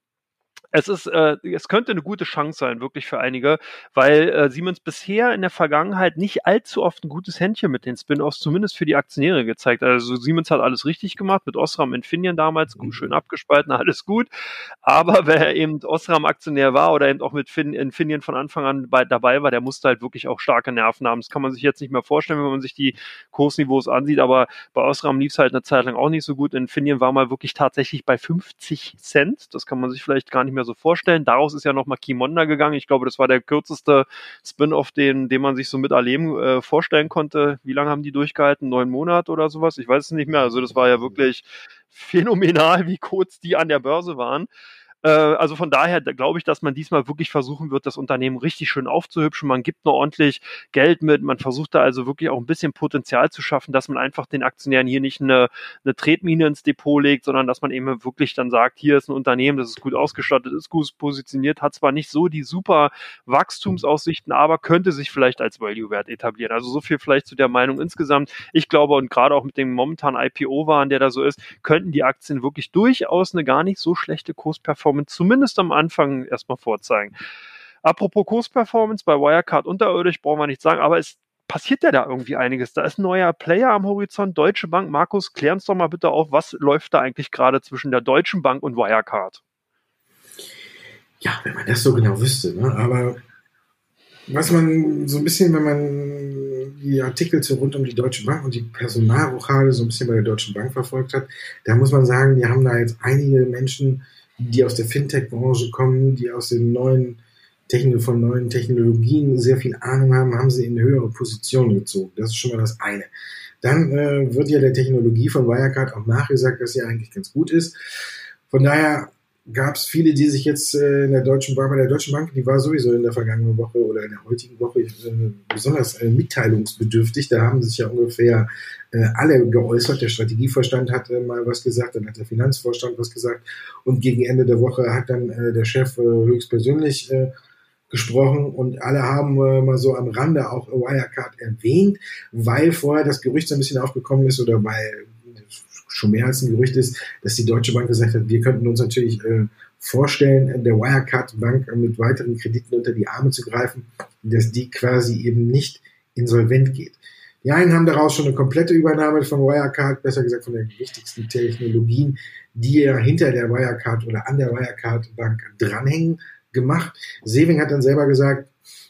es ist, äh, es könnte eine gute Chance sein, wirklich für einige, weil äh, Siemens bisher in der Vergangenheit nicht allzu oft ein gutes Händchen mit den Spin-offs, zumindest für die Aktionäre gezeigt. Also Siemens hat alles richtig gemacht, mit Osram Infineon damals, gut, schön abgespalten, alles gut. Aber wer eben Osram Aktionär war oder eben auch mit fin Infineon von Anfang an bei, dabei war, der musste halt wirklich auch starke Nerven haben. Das kann man sich jetzt nicht mehr vorstellen, wenn man sich die Kursniveaus ansieht, aber bei Osram lief es halt eine Zeit lang auch nicht so gut. Infineon war mal wirklich tatsächlich bei 50 Cent. Das kann man sich vielleicht gar nicht mehr so vorstellen. Daraus ist ja nochmal Kimonda gegangen. Ich glaube, das war der kürzeste Spin-off, den, den man sich so mit erleben äh, vorstellen konnte. Wie lange haben die durchgehalten? Neun Monate oder sowas? Ich weiß es nicht mehr. Also das war ja wirklich phänomenal, wie kurz die an der Börse waren. Äh, also von daher glaube ich, dass man diesmal wirklich versuchen wird, das Unternehmen richtig schön aufzuhübschen. Man gibt noch ordentlich Geld mit. Man versucht da also wirklich auch ein bisschen Potenzial zu schaffen, dass man einfach den Aktionären hier nicht eine, eine Tretmine ins Depot legt, sondern dass man eben wirklich dann sagt, hier ist ein Unternehmen, das ist gut ausgestattet, ist gut positioniert, hat zwar nicht so die super Wachstumsaussichten, aber könnte sich vielleicht als Value-Wert etablieren. Also so viel vielleicht zu der Meinung insgesamt. Ich glaube, und gerade auch mit dem momentanen IPO-Waren, der da so ist, könnten die Aktien wirklich durchaus eine gar nicht so schlechte Kursperformance Kursperformance zumindest am Anfang erstmal vorzeigen. Apropos Kursperformance, bei Wirecard unterirdisch brauchen wir nicht sagen, aber es passiert ja da irgendwie einiges. Da ist ein neuer Player am Horizont, Deutsche Bank. Markus, klär uns doch mal bitte auf, was läuft da eigentlich gerade zwischen der Deutschen Bank und Wirecard? Ja, wenn man das so genau wüsste, ne? aber was man so ein bisschen, wenn man die Artikel zu rund um die Deutsche Bank und die Personalrochade so ein bisschen bei der Deutschen Bank verfolgt hat, da muss man sagen, die haben da jetzt einige Menschen die aus der Fintech-Branche kommen, die aus den neuen Technik von neuen Technologien sehr viel Ahnung haben, haben sie in höhere Positionen gezogen. Das ist schon mal das eine. Dann äh, wird ja der Technologie von Wirecard auch nachgesagt, dass sie eigentlich ganz gut ist. Von daher gab es viele, die sich jetzt äh, in der Deutschen Bank, bei der Deutschen Bank, die war sowieso in der vergangenen Woche oder in der heutigen Woche äh, besonders äh, mitteilungsbedürftig. Da haben sich ja ungefähr äh, alle geäußert. Der Strategievorstand hat äh, mal was gesagt, dann hat der Finanzvorstand was gesagt und gegen Ende der Woche hat dann äh, der Chef äh, höchstpersönlich äh, gesprochen und alle haben äh, mal so am Rande auch Wirecard erwähnt, weil vorher das Gerücht so ein bisschen aufgekommen ist oder weil schon mehr als ein Gerücht ist, dass die Deutsche Bank gesagt hat, wir könnten uns natürlich äh, vorstellen, der Wirecard Bank mit weiteren Krediten unter die Arme zu greifen, dass die quasi eben nicht insolvent geht. Die einen haben daraus schon eine komplette Übernahme von Wirecard, besser gesagt von den wichtigsten Technologien, die ja hinter der Wirecard oder an der Wirecard Bank dranhängen, gemacht. Seving hat dann selber gesagt,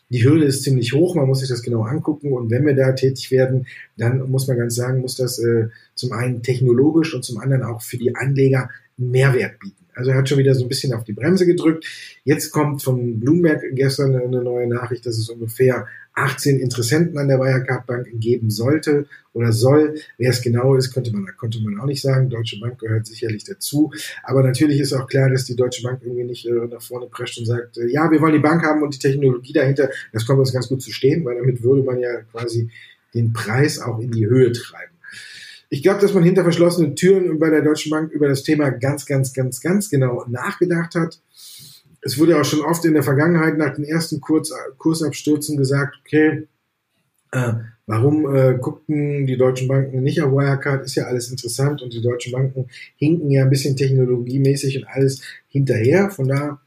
die Hürde ist ziemlich hoch, man muss sich das genau angucken und wenn wir da tätig werden, dann muss man ganz sagen, muss das äh, zum einen technologisch und zum anderen auch für die Anleger Mehrwert bieten. Also er hat schon wieder so ein bisschen auf die Bremse gedrückt. Jetzt kommt von Bloomberg gestern eine neue Nachricht, dass es ungefähr 18 Interessenten an der Wirecard Bank geben sollte oder soll. Wer es genau ist, konnte man, konnte man auch nicht sagen. Deutsche Bank gehört sicherlich dazu. Aber natürlich ist auch klar, dass die Deutsche Bank irgendwie nicht äh, nach vorne prescht und sagt, äh, ja, wir wollen die Bank haben und die Technologie dahinter. Das kommt uns ganz gut zu stehen, weil damit würde man ja quasi den Preis auch in die Höhe treiben. Ich glaube, dass man hinter verschlossenen Türen bei der Deutschen Bank über das Thema ganz, ganz, ganz, ganz genau nachgedacht hat. Es wurde auch schon oft in der Vergangenheit nach den ersten Kursabstürzen gesagt, okay, äh, warum äh, guckten die deutschen Banken nicht auf Wirecard? Ist ja alles interessant und die deutschen Banken hinken ja ein bisschen technologiemäßig und alles hinterher. Von da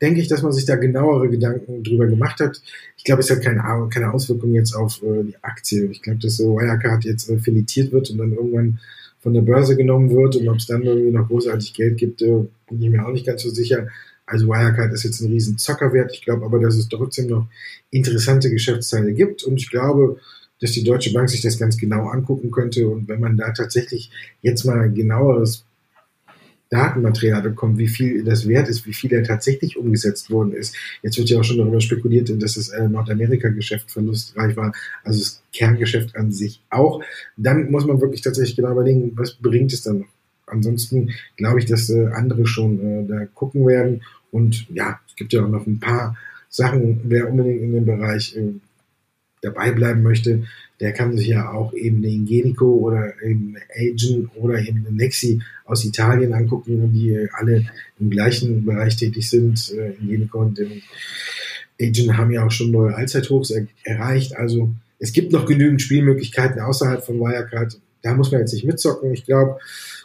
denke ich, dass man sich da genauere Gedanken drüber gemacht hat. Ich glaube, es hat keine, keine Auswirkung jetzt auf äh, die Aktie. Ich glaube, dass so Wirecard jetzt äh, filetiert wird und dann irgendwann von der Börse genommen wird und ob es dann irgendwie noch großartig Geld gibt, äh, bin ich mir auch nicht ganz so sicher. Also Wirecard ist jetzt ein riesen Zockerwert. Ich glaube aber, dass es trotzdem noch interessante Geschäftsteile gibt und ich glaube, dass die Deutsche Bank sich das ganz genau angucken könnte und wenn man da tatsächlich jetzt mal genaueres Datenmaterial bekommt, wie viel das wert ist, wie viel da tatsächlich umgesetzt worden ist. Jetzt wird ja auch schon darüber spekuliert, dass das äh, Nordamerika-Geschäft verlustreich war, also das Kerngeschäft an sich auch. Dann muss man wirklich tatsächlich genau überlegen, was bringt es dann noch? Ansonsten glaube ich, dass äh, andere schon äh, da gucken werden. Und ja, es gibt ja auch noch ein paar Sachen, wer unbedingt in dem Bereich äh, dabei bleiben möchte, der kann sich ja auch eben den Ingenico oder eben Agent oder eben den Nexi aus Italien angucken, die äh, alle im gleichen Bereich tätig sind. Äh, Ingenico und den Agent haben ja auch schon neue Allzeithochs er erreicht. Also es gibt noch genügend Spielmöglichkeiten außerhalb von Wirecard. Da muss man jetzt nicht mitzocken. Ich glaube,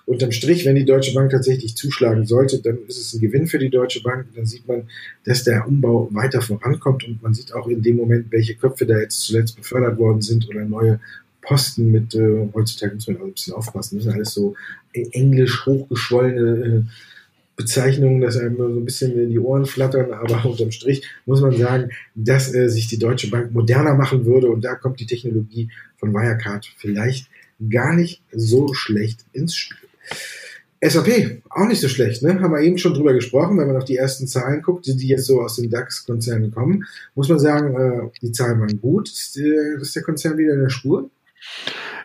unterm Strich, wenn die Deutsche Bank tatsächlich zuschlagen sollte, dann ist es ein Gewinn für die Deutsche Bank. Dann sieht man, dass der Umbau weiter vorankommt und man sieht auch in dem Moment, welche Köpfe da jetzt zuletzt befördert worden sind oder neue Posten mit, äh, heutzutage muss man auch ein bisschen aufpassen, das sind alles so englisch hochgeschwollene äh, Bezeichnungen, dass einem so ein bisschen in die Ohren flattern, aber unterm Strich muss man sagen, dass äh, sich die Deutsche Bank moderner machen würde und da kommt die Technologie von Wirecard vielleicht gar nicht so schlecht ins Spiel. SAP, auch nicht so schlecht, ne? Haben wir eben schon drüber gesprochen, wenn man auf die ersten Zahlen guckt, die jetzt so aus den DAX-Konzernen kommen, muss man sagen, äh, die Zahlen waren gut. Ist, äh, ist der Konzern wieder in der Spur?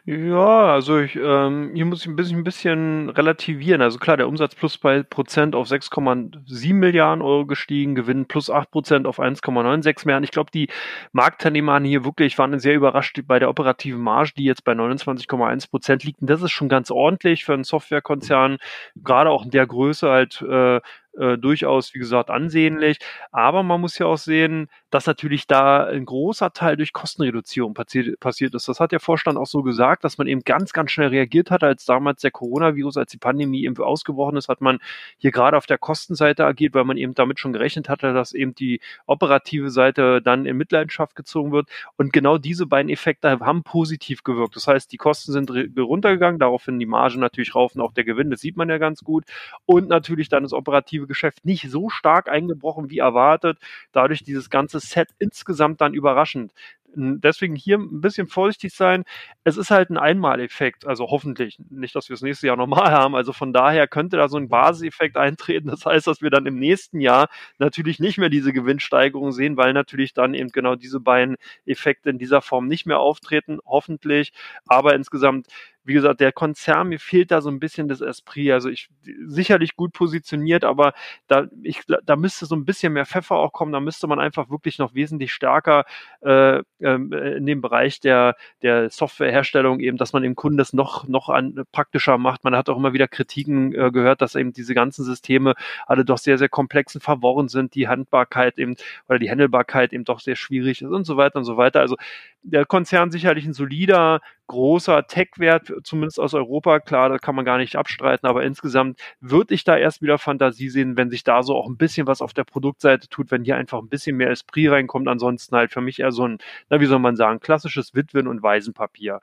Ja, also ich, ähm, hier muss ich ein bisschen, ein bisschen relativieren. Also klar, der Umsatz plus bei Prozent auf 6,7 Milliarden Euro gestiegen, Gewinn plus 8 Prozent auf 1,96 Milliarden. Ich glaube, die Marktteilnehmer hier wirklich waren sehr überrascht bei der operativen Marge, die jetzt bei 29,1 Prozent liegt. Und das ist schon ganz ordentlich für einen Softwarekonzern, gerade auch in der Größe halt äh, äh, durchaus, wie gesagt, ansehnlich. Aber man muss ja auch sehen, dass natürlich da ein großer Teil durch Kostenreduzierung passiert, passiert ist. Das hat der Vorstand auch so gesagt, dass man eben ganz, ganz schnell reagiert hat, als damals der Coronavirus, als die Pandemie eben ausgebrochen ist, hat man hier gerade auf der Kostenseite agiert, weil man eben damit schon gerechnet hatte, dass eben die operative Seite dann in Mitleidenschaft gezogen wird. Und genau diese beiden Effekte haben positiv gewirkt. Das heißt, die Kosten sind runtergegangen, daraufhin die Marge natürlich rauf und auch der Gewinn, das sieht man ja ganz gut. Und natürlich dann das operative Geschäft nicht so stark eingebrochen wie erwartet. Dadurch dieses ganze Set insgesamt dann überraschend. Deswegen hier ein bisschen vorsichtig sein. Es ist halt ein Einmaleffekt, also hoffentlich nicht, dass wir es nächstes Jahr nochmal haben. Also von daher könnte da so ein Basiseffekt eintreten. Das heißt, dass wir dann im nächsten Jahr natürlich nicht mehr diese Gewinnsteigerung sehen, weil natürlich dann eben genau diese beiden Effekte in dieser Form nicht mehr auftreten, hoffentlich. Aber insgesamt wie gesagt, der Konzern, mir fehlt da so ein bisschen das Esprit. Also ich sicherlich gut positioniert, aber da, ich, da müsste so ein bisschen mehr Pfeffer auch kommen. Da müsste man einfach wirklich noch wesentlich stärker äh, ähm, äh, in dem Bereich der, der Softwareherstellung eben, dass man dem Kunden das noch, noch an, praktischer macht. Man hat auch immer wieder Kritiken äh, gehört, dass eben diese ganzen Systeme alle doch sehr, sehr komplex und verworren sind, die Handbarkeit eben oder die Handelbarkeit eben doch sehr schwierig ist und so weiter und so weiter. Also der Konzern sicherlich ein solider, großer Tech-Wert, zumindest aus Europa. Klar, da kann man gar nicht abstreiten, aber insgesamt würde ich da erst wieder Fantasie sehen, wenn sich da so auch ein bisschen was auf der Produktseite tut, wenn hier einfach ein bisschen mehr Esprit reinkommt. Ansonsten halt für mich eher so ein, na, wie soll man sagen, klassisches Witwen- und Waisenpapier.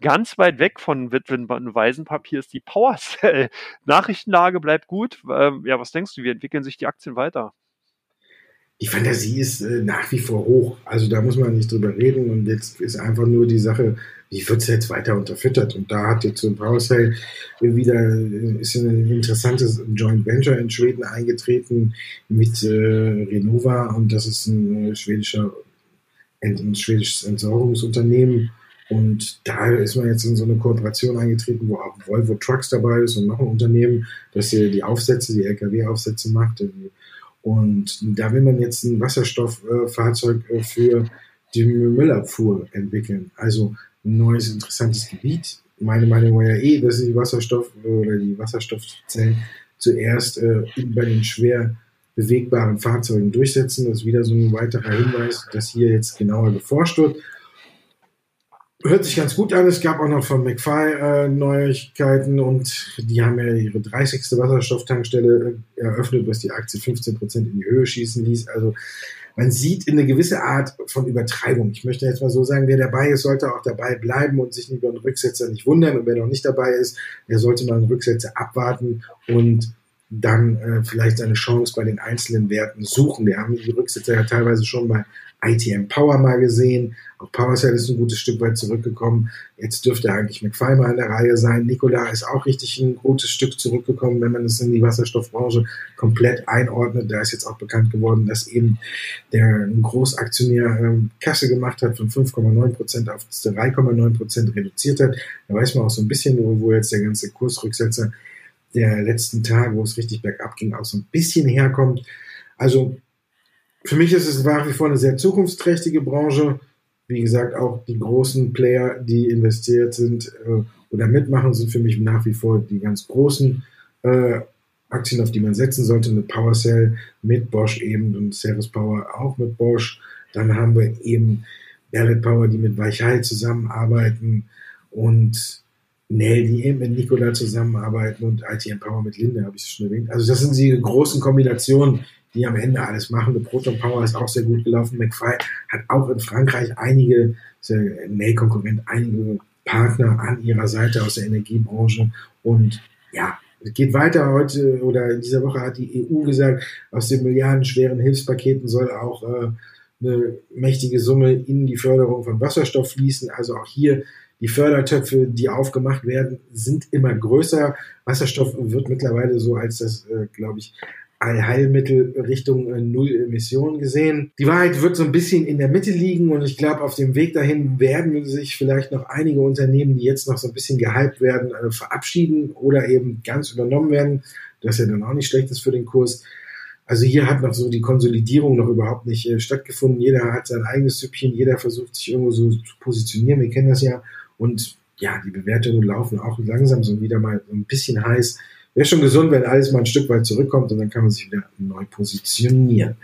Ganz weit weg von Witwen- und Waisenpapier ist die PowerCell. Nachrichtenlage bleibt gut. Ähm, ja, was denkst du, wie entwickeln sich die Aktien weiter? Die Fantasie ist äh, nach wie vor hoch. Also da muss man nicht drüber reden. Und jetzt ist einfach nur die Sache, wie wird es jetzt weiter unterfüttert? Und da hat jetzt so ein PowerSale wieder, äh, ist ein interessantes Joint Venture in Schweden eingetreten mit äh, Renova und das ist ein äh, schwedischer, ein schwedisches Entsorgungsunternehmen. Und da ist man jetzt in so eine Kooperation eingetreten, wo auch Volvo Trucks dabei ist und noch ein Unternehmen, das hier die Aufsätze, die LKW-Aufsätze macht. Und da will man jetzt ein Wasserstofffahrzeug äh, für die Müllabfuhr entwickeln. Also ein neues interessantes Gebiet. Meine Meinung war ja eh, dass die Wasserstoff oder die Wasserstoffzellen zuerst äh, bei den schwer bewegbaren Fahrzeugen durchsetzen. Das ist wieder so ein weiterer Hinweis, dass hier jetzt genauer geforscht wird. Hört sich ganz gut an. Es gab auch noch von McFly äh, Neuigkeiten und die haben ja ihre 30. Wasserstofftankstelle äh, eröffnet, was die Aktie 15% in die Höhe schießen ließ. Also man sieht in eine gewisse Art von Übertreibung. Ich möchte jetzt mal so sagen, wer dabei ist, sollte auch dabei bleiben und sich über einen Rücksetzer nicht wundern. Und wer noch nicht dabei ist, der sollte mal einen Rücksetzer abwarten und dann äh, vielleicht seine Chance bei den einzelnen Werten suchen. Wir haben die Rücksetzer ja teilweise schon bei ITM Power mal gesehen. Auch PowerCell ist ein gutes Stück weit zurückgekommen. Jetzt dürfte eigentlich McFly mal in der Reihe sein. Nikola ist auch richtig ein gutes Stück zurückgekommen, wenn man es in die Wasserstoffbranche komplett einordnet. Da ist jetzt auch bekannt geworden, dass eben der Großaktionär ähm, Kasse gemacht hat von 5,9 Prozent auf 3,9 Prozent reduziert hat. Da weiß man auch so ein bisschen, wo jetzt der ganze Kursrücksetzer der letzten Tage, wo es richtig bergab ging, auch so ein bisschen herkommt. Also für mich ist es nach wie vor eine sehr zukunftsträchtige Branche. Wie gesagt, auch die großen Player, die investiert sind äh, oder mitmachen, sind für mich nach wie vor die ganz großen äh, Aktien, auf die man setzen sollte, mit PowerCell, mit Bosch eben und Ceres Power auch mit Bosch. Dann haben wir eben Barrett Power, die mit Weichai zusammenarbeiten und Nell, die eben mit Nikola zusammenarbeiten und ITM Power mit Linde, habe ich schon erwähnt. Also das sind die großen Kombinationen, die am Ende alles machen. Proton Power ist auch sehr gut gelaufen. McFly hat auch in Frankreich einige, Nell-Konkurrent, einige Partner an ihrer Seite aus der Energiebranche. Und ja, es geht weiter heute oder in dieser Woche hat die EU gesagt, aus den milliardenschweren Hilfspaketen soll auch äh, eine mächtige Summe in die Förderung von Wasserstoff fließen. Also auch hier die Fördertöpfe, die aufgemacht werden, sind immer größer. Wasserstoff wird mittlerweile so als das, äh, glaube ich, Allheilmittel Richtung äh, Null Emissionen gesehen. Die Wahrheit wird so ein bisschen in der Mitte liegen und ich glaube, auf dem Weg dahin werden sich vielleicht noch einige Unternehmen, die jetzt noch so ein bisschen gehypt werden, äh, verabschieden oder eben ganz übernommen werden. Das ja dann auch nicht schlecht ist für den Kurs. Also hier hat noch so die Konsolidierung noch überhaupt nicht äh, stattgefunden. Jeder hat sein eigenes Süppchen, jeder versucht sich irgendwo so zu positionieren. Wir kennen das ja. Und ja, die Bewertungen laufen auch langsam so wieder mal ein bisschen heiß. Wäre schon gesund, wenn alles mal ein Stück weit zurückkommt und dann kann man sich wieder neu positionieren.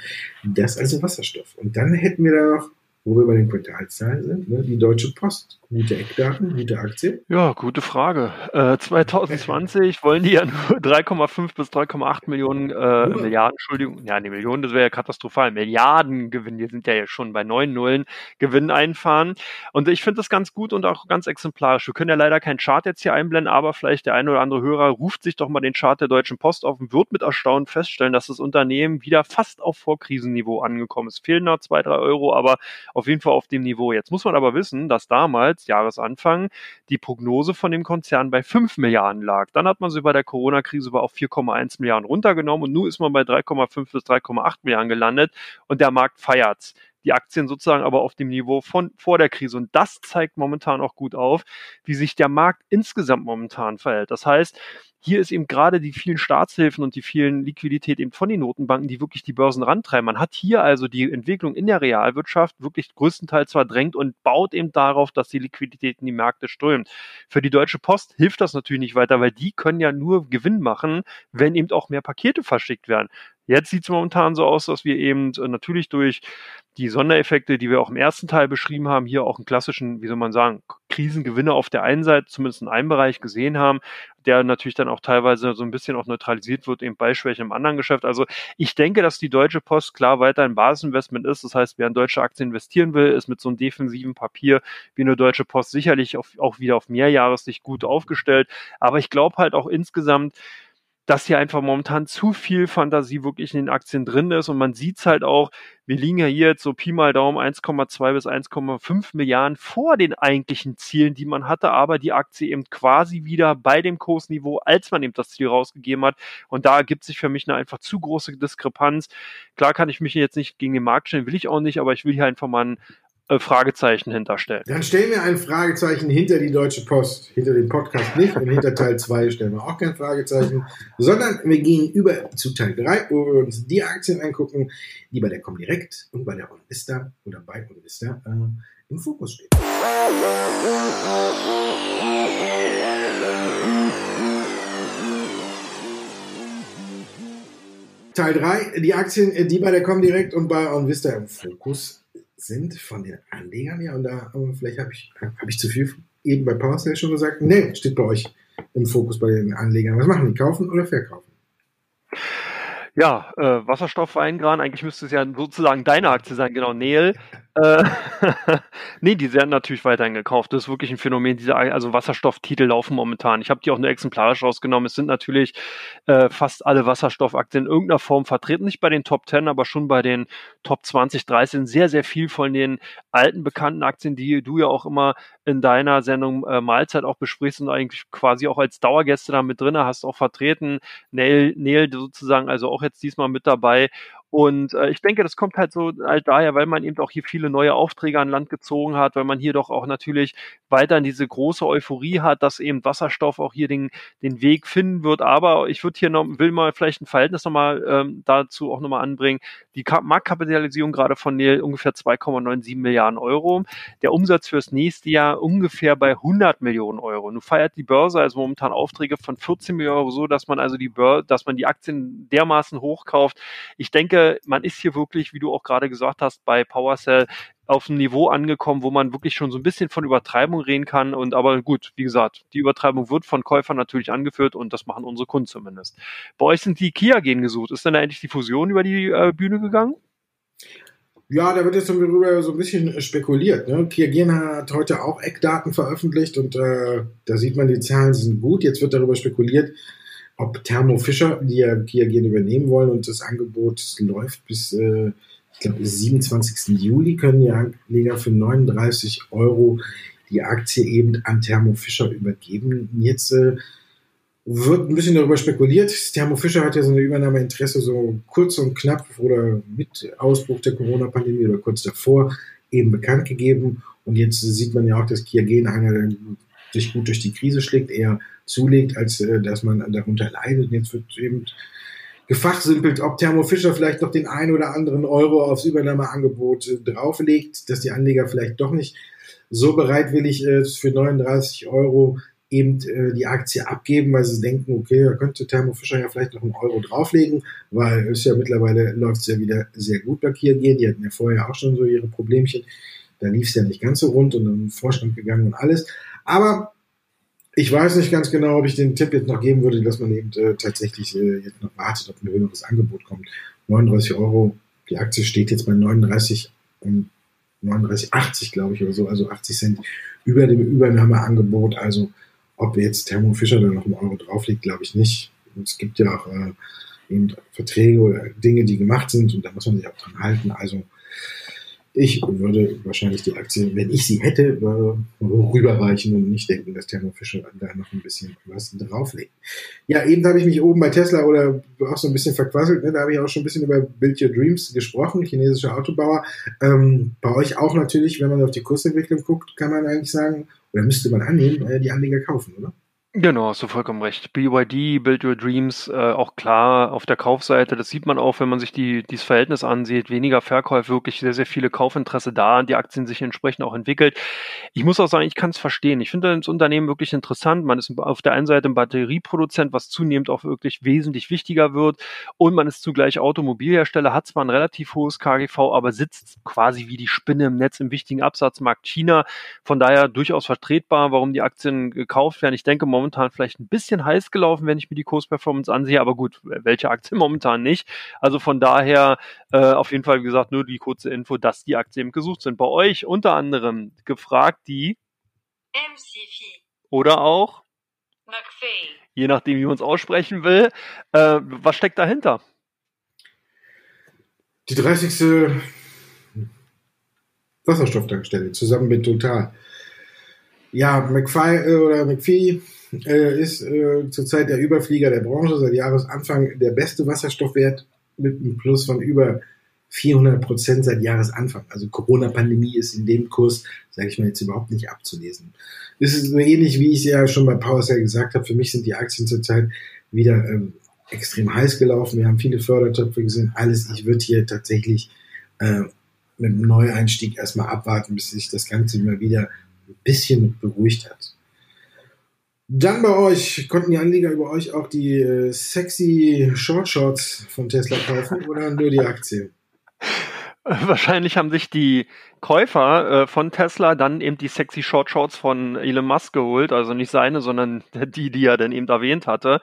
Das also Wasserstoff. Und dann hätten wir da noch wo wir bei den Quartalzahlen sind, ne? die Deutsche Post. Gute Eckdaten, gute Aktie? Ja, gute Frage. Äh, 2020 wollen die ja nur 3,5 bis 3,8 Millionen äh, Milliarden, Entschuldigung, ja, die Millionen, das wäre ja katastrophal. Milliarden Gewinn, die sind ja jetzt schon bei neun Nullen Gewinn einfahren. Und ich finde das ganz gut und auch ganz exemplarisch. Wir können ja leider keinen Chart jetzt hier einblenden, aber vielleicht der eine oder andere Hörer ruft sich doch mal den Chart der Deutschen Post auf und wird mit Erstaunen feststellen, dass das Unternehmen wieder fast auf Vorkrisenniveau angekommen ist. Fehlen noch zwei, drei Euro, aber auf jeden Fall auf dem Niveau. Jetzt muss man aber wissen, dass damals, Jahresanfang, die Prognose von dem Konzern bei 5 Milliarden lag. Dann hat man sie bei der Corona-Krise auf 4,1 Milliarden runtergenommen und nun ist man bei 3,5 bis 3,8 Milliarden gelandet und der Markt feiert's die Aktien sozusagen aber auf dem Niveau von vor der Krise. Und das zeigt momentan auch gut auf, wie sich der Markt insgesamt momentan verhält. Das heißt, hier ist eben gerade die vielen Staatshilfen und die vielen Liquidität eben von den Notenbanken, die wirklich die Börsen rantreiben. Man hat hier also die Entwicklung in der Realwirtschaft wirklich größtenteils verdrängt und baut eben darauf, dass die Liquidität in die Märkte strömt. Für die Deutsche Post hilft das natürlich nicht weiter, weil die können ja nur Gewinn machen, wenn eben auch mehr Pakete verschickt werden. Jetzt sieht es momentan so aus, dass wir eben äh, natürlich durch die Sondereffekte, die wir auch im ersten Teil beschrieben haben, hier auch einen klassischen, wie soll man sagen, Krisengewinne auf der einen Seite, zumindest in einem Bereich gesehen haben, der natürlich dann auch teilweise so ein bisschen auch neutralisiert wird, eben bei Schwächen im anderen Geschäft. Also ich denke, dass die Deutsche Post klar weiter ein Basisinvestment ist. Das heißt, wer in deutsche Aktien investieren will, ist mit so einem defensiven Papier wie eine Deutsche Post sicherlich auf, auch wieder auf Mehrjahressicht gut aufgestellt. Aber ich glaube halt auch insgesamt, dass hier einfach momentan zu viel Fantasie wirklich in den Aktien drin ist und man sieht es halt auch, wir liegen ja hier jetzt so Pi mal Daumen 1,2 bis 1,5 Milliarden vor den eigentlichen Zielen, die man hatte, aber die Aktie eben quasi wieder bei dem Kursniveau, als man eben das Ziel rausgegeben hat. Und da ergibt sich für mich eine einfach zu große Diskrepanz. Klar kann ich mich jetzt nicht gegen den Markt stellen, will ich auch nicht, aber ich will hier einfach mal ein äh, Fragezeichen hinterstellen. Dann stellen wir ein Fragezeichen hinter die Deutsche Post. Hinter dem Podcast nicht und hinter Teil 2 stellen wir auch kein Fragezeichen, sondern wir gehen über zu Teil 3, wo wir uns die Aktien angucken, die bei der Comdirect und bei der OnVista oder bei OnVista äh, im Fokus stehen. Teil 3, die Aktien, die bei der Comdirect und bei OnVista im Fokus sind von den Anlegern, ja, und da vielleicht habe ich, hab ich zu viel eben bei PowerSale schon gesagt, nee, steht bei euch im Fokus bei den Anlegern. Was machen die? Kaufen oder verkaufen? Ja, äh, Wasserstoffweingran, eigentlich müsste es ja sozusagen deine Aktie sein, genau, Neel. Äh, nee, die werden natürlich weiterhin gekauft. Das ist wirklich ein Phänomen. Diese, also Wasserstofftitel laufen momentan. Ich habe die auch nur exemplarisch rausgenommen. Es sind natürlich äh, fast alle Wasserstoffaktien in irgendeiner Form vertreten. Nicht bei den Top 10, aber schon bei den Top 20, 30. Sehr, sehr viel von den alten bekannten Aktien, die du ja auch immer in deiner Sendung äh, Mahlzeit auch besprichst und eigentlich quasi auch als Dauergäste da mit drin hast, auch vertreten. Nail, Nail sozusagen also auch jetzt diesmal mit dabei. Und äh, ich denke, das kommt halt so halt daher, weil man eben auch hier viele neue Aufträge an Land gezogen hat, weil man hier doch auch natürlich weiterhin diese große Euphorie hat, dass eben Wasserstoff auch hier den, den Weg finden wird. Aber ich würde hier noch, will mal vielleicht ein Verhältnis nochmal ähm, dazu auch nochmal anbringen. Die Marktkapitalisierung gerade von Nel ungefähr 2,97 Milliarden Euro. Der Umsatz fürs nächste Jahr ungefähr bei 100 Millionen Euro. Nun feiert die Börse also momentan Aufträge von 14 Millionen Euro so, dass man also die Börse, dass man die Aktien dermaßen hochkauft. Ich denke, denke, man ist hier wirklich, wie du auch gerade gesagt hast, bei PowerCell auf einem Niveau angekommen, wo man wirklich schon so ein bisschen von Übertreibung reden kann. Und aber gut, wie gesagt, die Übertreibung wird von Käufern natürlich angeführt und das machen unsere Kunden zumindest. Bei euch sind die Kia-Gen gesucht. Ist denn da endlich die Fusion über die äh, Bühne gegangen? Ja, da wird jetzt darüber so ein bisschen spekuliert. Ne? Kia hat heute auch Eckdaten veröffentlicht und äh, da sieht man, die Zahlen sind gut. Jetzt wird darüber spekuliert, ob Thermo Fischer, die ja Kia gerne übernehmen wollen und das Angebot läuft bis, äh, ich glaube, 27. Juli können die Anleger für 39 Euro die Aktie eben an Thermo Fischer übergeben. Jetzt äh, wird ein bisschen darüber spekuliert. Thermo Fischer hat ja so eine Übernahmeinteresse so kurz und knapp oder mit Ausbruch der Corona-Pandemie oder kurz davor eben bekannt gegeben. Und jetzt sieht man ja auch, dass Kia Gen einer, sich gut durch die Krise schlägt, eher zulegt, als äh, dass man darunter leidet. Jetzt wird eben gefachsimpelt, ob Thermo Fischer vielleicht noch den ein oder anderen Euro aufs Übernahmeangebot äh, drauflegt, dass die Anleger vielleicht doch nicht so bereitwillig äh, für 39 Euro eben äh, die Aktie abgeben, weil sie denken, okay, da könnte Thermo Fischer ja vielleicht noch einen Euro drauflegen, weil es ja mittlerweile läuft es ja wieder sehr gut bei G. Die hatten ja vorher auch schon so ihre Problemchen. Da lief es ja nicht ganz so rund und dann Vorstand gegangen und alles. Aber ich weiß nicht ganz genau, ob ich den Tipp jetzt noch geben würde, dass man eben äh, tatsächlich äh, jetzt noch wartet, ob ein höheres Angebot kommt. 39 Euro, die Aktie steht jetzt bei 39 und 39,80 glaube ich oder so, also 80 Cent über dem Übernahmeangebot. Also ob jetzt Thermo Fischer da noch einen Euro drauflegt, glaube ich nicht. Und es gibt ja auch äh, eben Verträge oder Dinge, die gemacht sind und da muss man sich auch dran halten. Also ich würde wahrscheinlich die Aktie, wenn ich sie hätte, rüberreichen und nicht denken, dass Thermo Fischer da noch ein bisschen was drauflegt. Ja, eben habe ich mich oben bei Tesla oder auch so ein bisschen verquasselt. Ne? Da habe ich auch schon ein bisschen über Build Your Dreams gesprochen, chinesischer Autobauer. Ähm, bei euch auch natürlich, wenn man auf die Kursentwicklung guckt, kann man eigentlich sagen, oder müsste man annehmen, äh, die Anleger kaufen, oder? Genau, hast du vollkommen recht. BYD, Build Your Dreams, äh, auch klar auf der Kaufseite. Das sieht man auch, wenn man sich die, dieses Verhältnis ansieht. Weniger Verkäufe, wirklich sehr, sehr viele Kaufinteresse da. Die Aktien sich entsprechend auch entwickelt. Ich muss auch sagen, ich kann es verstehen. Ich finde das Unternehmen wirklich interessant. Man ist auf der einen Seite ein Batterieproduzent, was zunehmend auch wirklich wesentlich wichtiger wird. Und man ist zugleich Automobilhersteller, hat zwar ein relativ hohes KGV, aber sitzt quasi wie die Spinne im Netz im wichtigen Absatzmarkt China. Von daher durchaus vertretbar, warum die Aktien gekauft werden. Ich denke, momentan vielleicht ein bisschen heiß gelaufen, wenn ich mir die Kursperformance ansehe, aber gut, welche Aktie momentan nicht. Also von daher äh, auf jeden Fall, wie gesagt, nur die kurze Info, dass die Aktien gesucht sind. Bei euch unter anderem gefragt die MCF oder auch McPhee je nachdem, wie man es aussprechen will. Äh, was steckt dahinter? Die 30. Wasserstofftankstelle zusammen mit Total. Ja, McFly äh, oder McPhee äh, ist äh, zurzeit der Überflieger der Branche, seit Jahresanfang der beste Wasserstoffwert mit einem Plus von über 400 Prozent seit Jahresanfang. Also Corona-Pandemie ist in dem Kurs, sage ich mal, jetzt überhaupt nicht abzulesen. Das ist so ähnlich, wie ich ja schon bei PowerCell gesagt habe. Für mich sind die Aktien zurzeit wieder ähm, extrem heiß gelaufen. Wir haben viele Fördertöpfe gesehen. Alles. Ich würde hier tatsächlich äh, mit einem Neueinstieg erstmal abwarten, bis sich das Ganze immer wieder ein bisschen beruhigt hat. Dann bei euch, konnten die Anleger über euch auch die äh, sexy Short Shorts von Tesla kaufen oder nur die Aktie? Wahrscheinlich haben sich die Käufer äh, von Tesla dann eben die sexy Short Shorts von Elon Musk geholt, also nicht seine, sondern die, die er dann eben erwähnt hatte.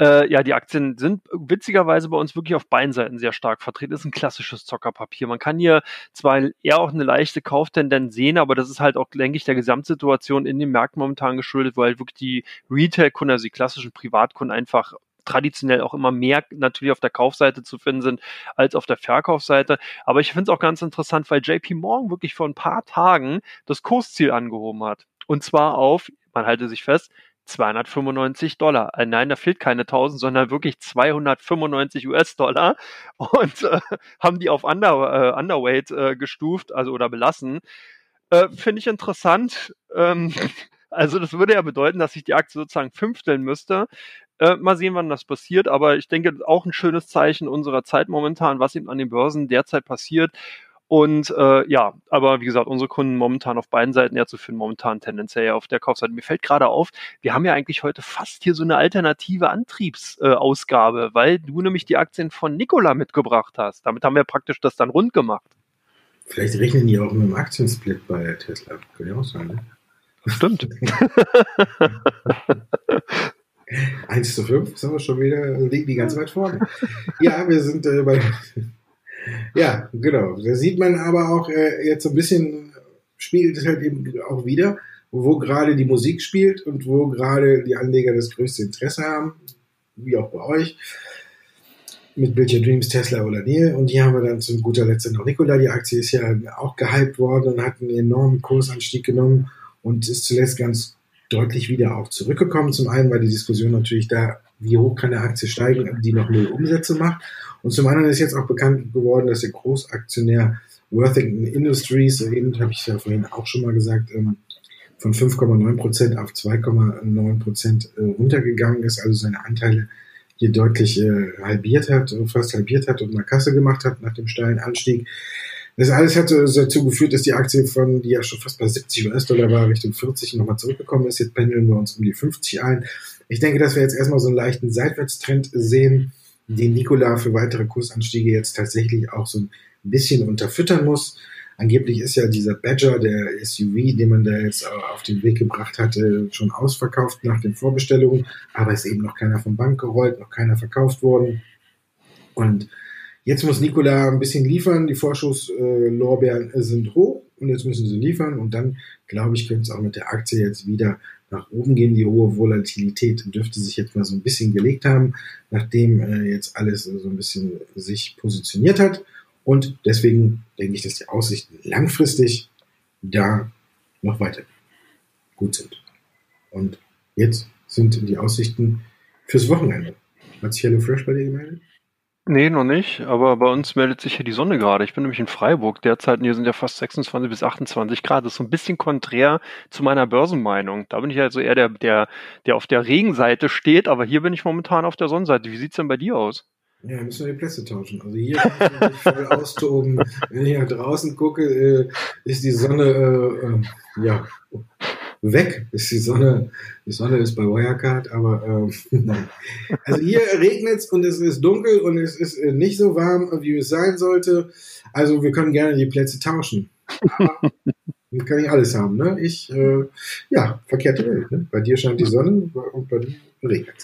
Äh, ja, die Aktien sind witzigerweise bei uns wirklich auf beiden Seiten sehr stark vertreten. Ist ein klassisches Zockerpapier. Man kann hier zwar eher auch eine leichte Kauftendenz sehen, aber das ist halt auch, denke ich, der Gesamtsituation in den Märkten momentan geschuldet, weil halt wirklich die Retail-Kunden, also die klassischen Privatkunden einfach traditionell auch immer mehr natürlich auf der Kaufseite zu finden sind als auf der Verkaufsseite. Aber ich finde es auch ganz interessant, weil JP Morgan wirklich vor ein paar Tagen das Kursziel angehoben hat. Und zwar auf, man halte sich fest, 295 Dollar. Äh, nein, da fehlt keine 1000, sondern wirklich 295 US-Dollar und äh, haben die auf Under, äh, Underweight äh, gestuft, also oder belassen. Äh, Finde ich interessant. Ähm, also das würde ja bedeuten, dass sich die Aktie sozusagen fünfteln müsste. Äh, mal sehen, wann das passiert, aber ich denke, auch ein schönes Zeichen unserer Zeit momentan, was eben an den Börsen derzeit passiert. Und äh, ja, aber wie gesagt, unsere Kunden momentan auf beiden Seiten ja zu finden, momentan tendenziell ja auf der Kaufseite. Mir fällt gerade auf, wir haben ja eigentlich heute fast hier so eine alternative Antriebsausgabe, äh, weil du nämlich die Aktien von Nikola mitgebracht hast. Damit haben wir praktisch das dann rund gemacht. Vielleicht rechnen die auch mit dem Aktiensplit bei Tesla. Könnte ja auch sein, ne? Stimmt. 1 zu 5 sind wir schon wieder, liegen die ganz weit vorne. Ja, wir sind äh, bei ja, genau. Da sieht man aber auch äh, jetzt so ein bisschen, spiegelt es halt eben auch wieder, wo gerade die Musik spielt und wo gerade die Anleger das größte Interesse haben, wie auch bei euch. Mit Your Dreams, Tesla oder Nähe. Und hier haben wir dann zum guter Letzt noch Nikola. Die Aktie ist ja auch gehypt worden und hat einen enormen Kursanstieg genommen und ist zuletzt ganz deutlich wieder auch zurückgekommen. Zum einen war die Diskussion natürlich da, wie hoch kann eine Aktie steigen, die noch null Umsätze macht. Und zum anderen ist jetzt auch bekannt geworden, dass der Großaktionär Worthington Industries, eben habe ich ja vorhin auch schon mal gesagt, ähm, von 5,9 Prozent auf 2,9 Prozent äh, runtergegangen ist, also seine Anteile hier deutlich äh, halbiert hat, fast halbiert hat und eine Kasse gemacht hat nach dem steilen Anstieg. Das alles hat dazu geführt, dass die Aktie von, die ja schon fast bei 70 US-Dollar war, Richtung 40 nochmal zurückgekommen ist. Jetzt pendeln wir uns um die 50 ein. Ich denke, dass wir jetzt erstmal so einen leichten Seitwärtstrend sehen, den Nikola für weitere Kursanstiege jetzt tatsächlich auch so ein bisschen unterfüttern muss. Angeblich ist ja dieser Badger, der SUV, den man da jetzt auf den Weg gebracht hatte, schon ausverkauft nach den Vorbestellungen, aber ist eben noch keiner vom Bank gerollt, noch keiner verkauft worden. Und jetzt muss Nikola ein bisschen liefern. Die Vorschusslorbeeren sind hoch und jetzt müssen sie liefern. Und dann, glaube ich, könnte es auch mit der Aktie jetzt wieder nach oben gehen. Die hohe Volatilität dürfte sich jetzt mal so ein bisschen gelegt haben, nachdem äh, jetzt alles so ein bisschen sich positioniert hat. Und deswegen denke ich, dass die Aussichten langfristig da noch weiter gut sind. Und jetzt sind die Aussichten fürs Wochenende. Hat sich HelloFresh bei dir gemeldet? Nee, noch nicht, aber bei uns meldet sich hier die Sonne gerade. Ich bin nämlich in Freiburg derzeit und hier sind ja fast 26 bis 28 Grad. Das ist so ein bisschen konträr zu meiner Börsenmeinung. Da bin ich also eher der, der, der auf der Regenseite steht, aber hier bin ich momentan auf der Sonnenseite. Wie sieht's denn bei dir aus? Ja, müssen wir die Plätze tauschen. Also hier kann ich mich voll austoben. Wenn ich nach draußen gucke, äh, ist die Sonne äh, äh, ja weg ist die Sonne. Die Sonne ist bei Wirecard, aber ähm, nein. Also hier regnet es und es ist dunkel und es ist äh, nicht so warm, wie es sein sollte. Also wir können gerne die Plätze tauschen. Dann kann ich alles haben. Ne? Ich, äh, ja, verkehrte Welt. Ne? Bei dir scheint die Sonne und bei dir regnet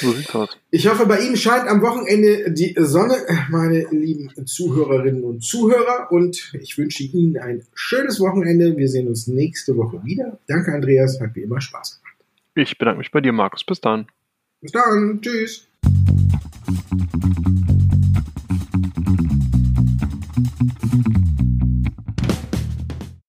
So sieht's aus. Ich hoffe, bei Ihnen scheint am Wochenende die Sonne, meine lieben Zuhörerinnen und Zuhörer. Und ich wünsche Ihnen ein schönes Wochenende. Wir sehen uns nächste Woche wieder. Danke, Andreas. Hat wie immer Spaß gemacht. Ich bedanke mich bei dir, Markus. Bis dann. Bis dann. Tschüss.